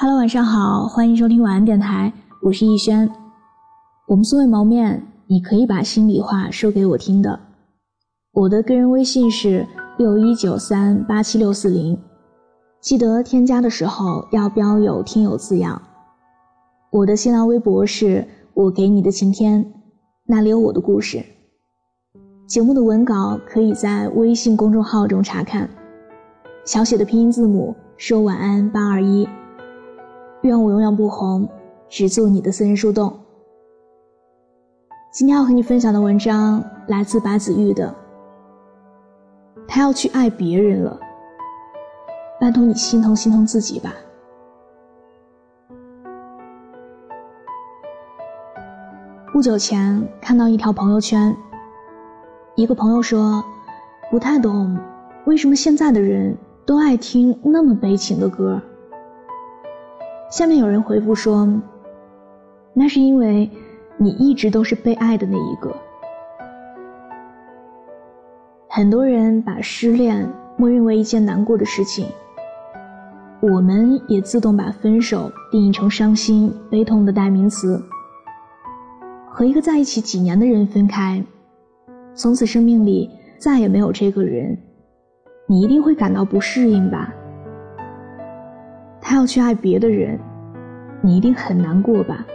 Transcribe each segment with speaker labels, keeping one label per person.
Speaker 1: Hello，晚上好，欢迎收听晚安电台，我是逸轩。我们素未谋面，你可以把心里话说给我听的。我的个人微信是六一九三八七六四零，记得添加的时候要标有听友字样。我的新浪微博是我给你的晴天，那里有我的故事。节目的文稿可以在微信公众号中查看，小写的拼音字母说晚安八二一。愿我永远不红，只做你的私人树洞。今天要和你分享的文章来自白子玉的，他要去爱别人了，拜托你心疼心疼自己吧。不久前看到一条朋友圈，一个朋友说，不太懂为什么现在的人都爱听那么悲情的歌。下面有人回复说：“那是因为你一直都是被爱的那一个。”很多人把失恋默认为一件难过的事情，我们也自动把分手定义成伤心、悲痛的代名词。和一个在一起几年的人分开，从此生命里再也没有这个人，你一定会感到不适应吧？他要去爱别的人，你一定很难过吧？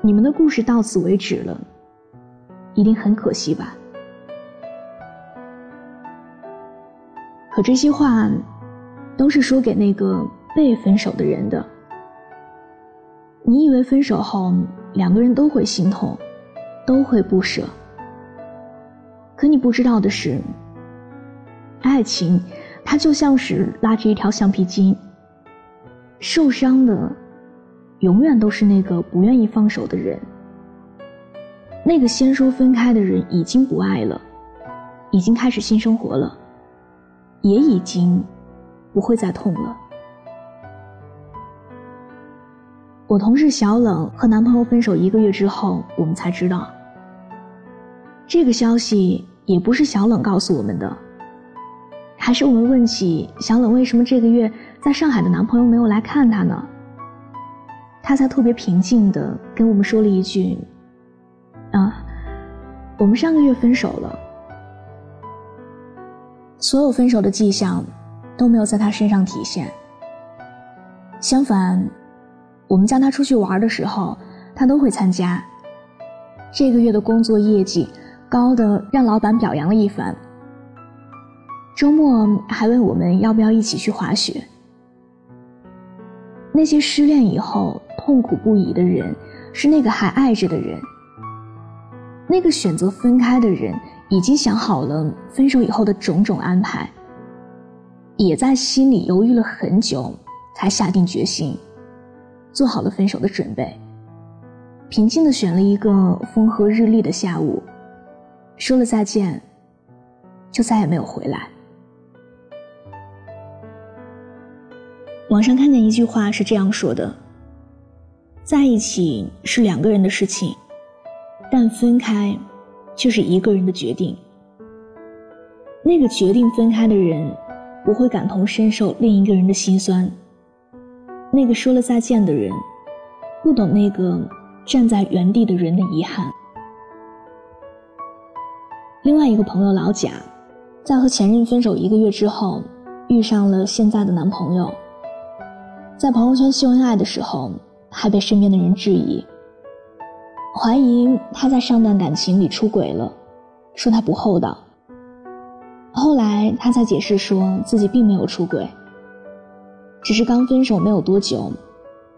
Speaker 1: 你们的故事到此为止了，一定很可惜吧？可这些话，都是说给那个被分手的人的。你以为分手后两个人都会心痛，都会不舍，可你不知道的是，爱情，它就像是拉着一条橡皮筋。受伤的，永远都是那个不愿意放手的人。那个先说分开的人已经不爱了，已经开始新生活了，也已经不会再痛了。我同事小冷和男朋友分手一个月之后，我们才知道。这个消息也不是小冷告诉我们的，还是我们问起小冷为什么这个月。在上海的男朋友没有来看她呢，她才特别平静的跟我们说了一句：“啊，我们上个月分手了。”所有分手的迹象都没有在她身上体现。相反，我们叫她出去玩的时候，她都会参加。这个月的工作业绩高的让老板表扬了一番。周末还问我们要不要一起去滑雪。那些失恋以后痛苦不已的人，是那个还爱着的人。那个选择分开的人，已经想好了分手以后的种种安排，也在心里犹豫了很久，才下定决心，做好了分手的准备。平静的选了一个风和日丽的下午，说了再见，就再也没有回来。网上看见一句话是这样说的：“在一起是两个人的事情，但分开却是一个人的决定。那个决定分开的人，不会感同身受另一个人的心酸；那个说了再见的人，不懂那个站在原地的人的遗憾。”另外一个朋友老贾，在和前任分手一个月之后，遇上了现在的男朋友。在朋友圈秀恩爱的时候，还被身边的人质疑，怀疑他在上段感情里出轨了，说他不厚道。后来他才解释说自己并没有出轨，只是刚分手没有多久，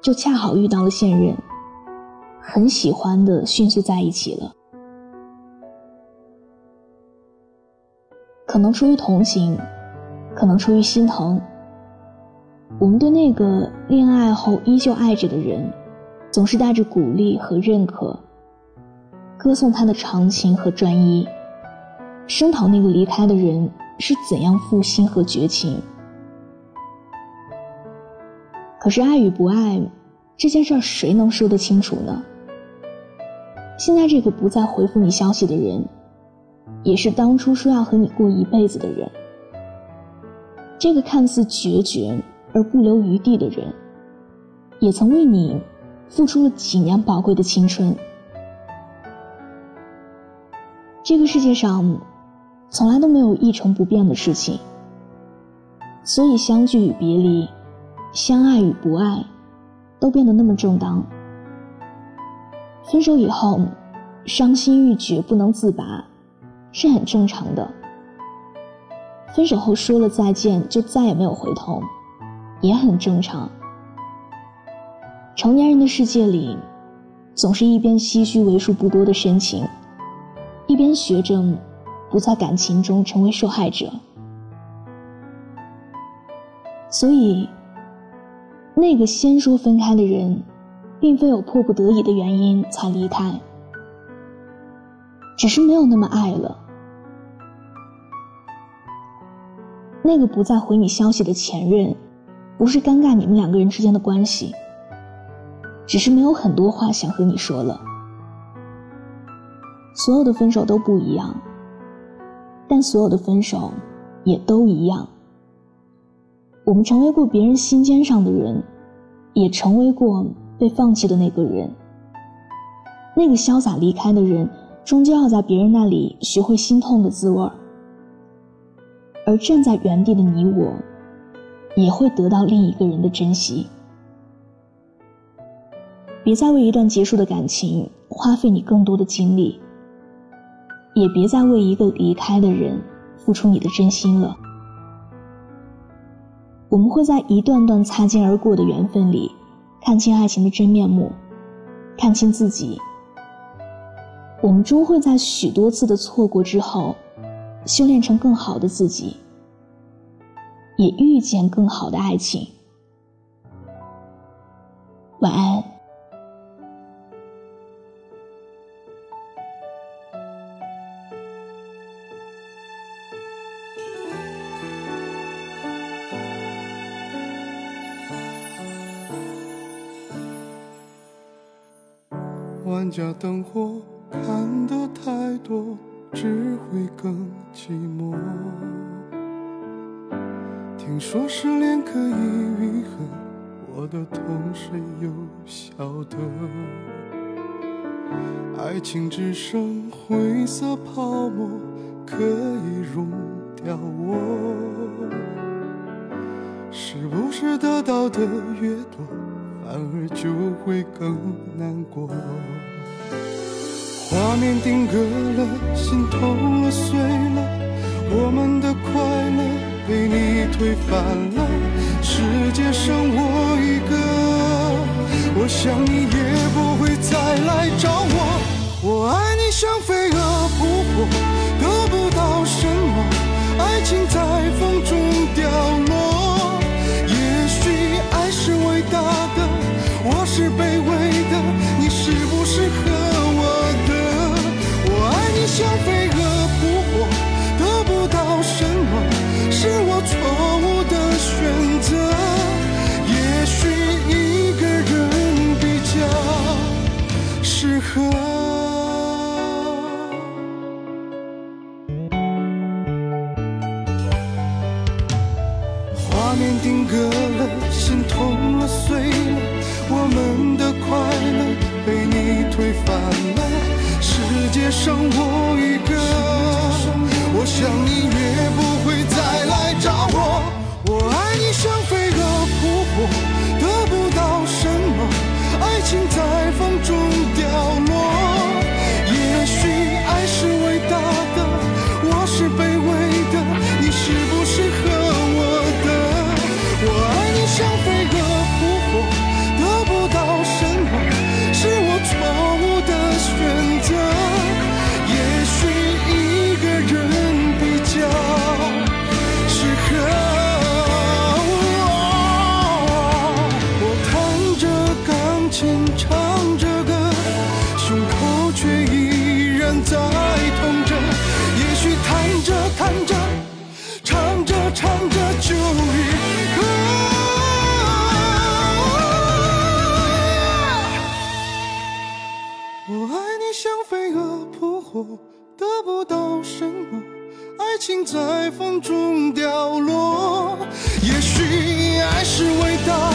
Speaker 1: 就恰好遇到了现任，很喜欢的迅速在一起了。可能出于同情，可能出于心疼。我们对那个恋爱后依旧爱着的人，总是带着鼓励和认可，歌颂他的长情和专一，声讨那个离开的人是怎样负心和绝情。可是爱与不爱这件事儿，谁能说得清楚呢？现在这个不再回复你消息的人，也是当初说要和你过一辈子的人。这个看似决绝。而不留余地的人，也曾为你付出了几年宝贵的青春。这个世界上，从来都没有一成不变的事情，所以相聚与别离，相爱与不爱，都变得那么正当。分手以后，伤心欲绝，不能自拔，是很正常的。分手后说了再见，就再也没有回头，也很正常。成年人的世界里，总是一边唏嘘为数不多的深情，一边学着不在感情中成为受害者。所以，那个先说分开的人。并非有迫不得已的原因才离开，只是没有那么爱了。那个不再回你消息的前任，不是尴尬你们两个人之间的关系，只是没有很多话想和你说了。所有的分手都不一样，但所有的分手也都一样。我们成为过别人心尖上的人，也成为过。被放弃的那个人，那个潇洒离开的人，终究要在别人那里学会心痛的滋味儿。而站在原地的你我，也会得到另一个人的珍惜。别再为一段结束的感情花费你更多的精力，也别再为一个离开的人付出你的真心了。我们会在一段段擦肩而过的缘分里。看清爱情的真面目，看清自己。我们终会在许多次的错过之后，修炼成更好的自己，也遇见更好的爱情。晚安。
Speaker 2: 万家灯火看得太多，只会更寂寞。听说失恋可以愈合，我的痛谁又晓得？爱情只剩灰色泡沫，可以溶掉我。是不是得到的越多？反而就会更难过。画面定格了，心痛了，碎了，我们的快乐被你推翻了，世界剩我一个，我想你也不会再来找我。我爱你像剩我一个。我想你越得不到什么，爱情在风中凋落。也许爱是伟大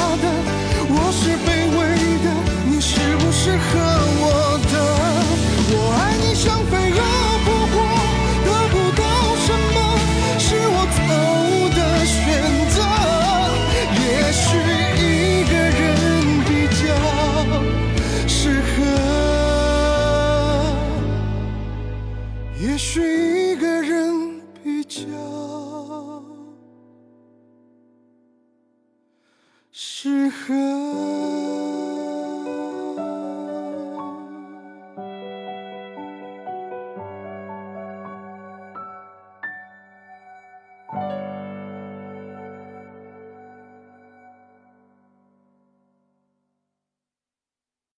Speaker 2: 适合。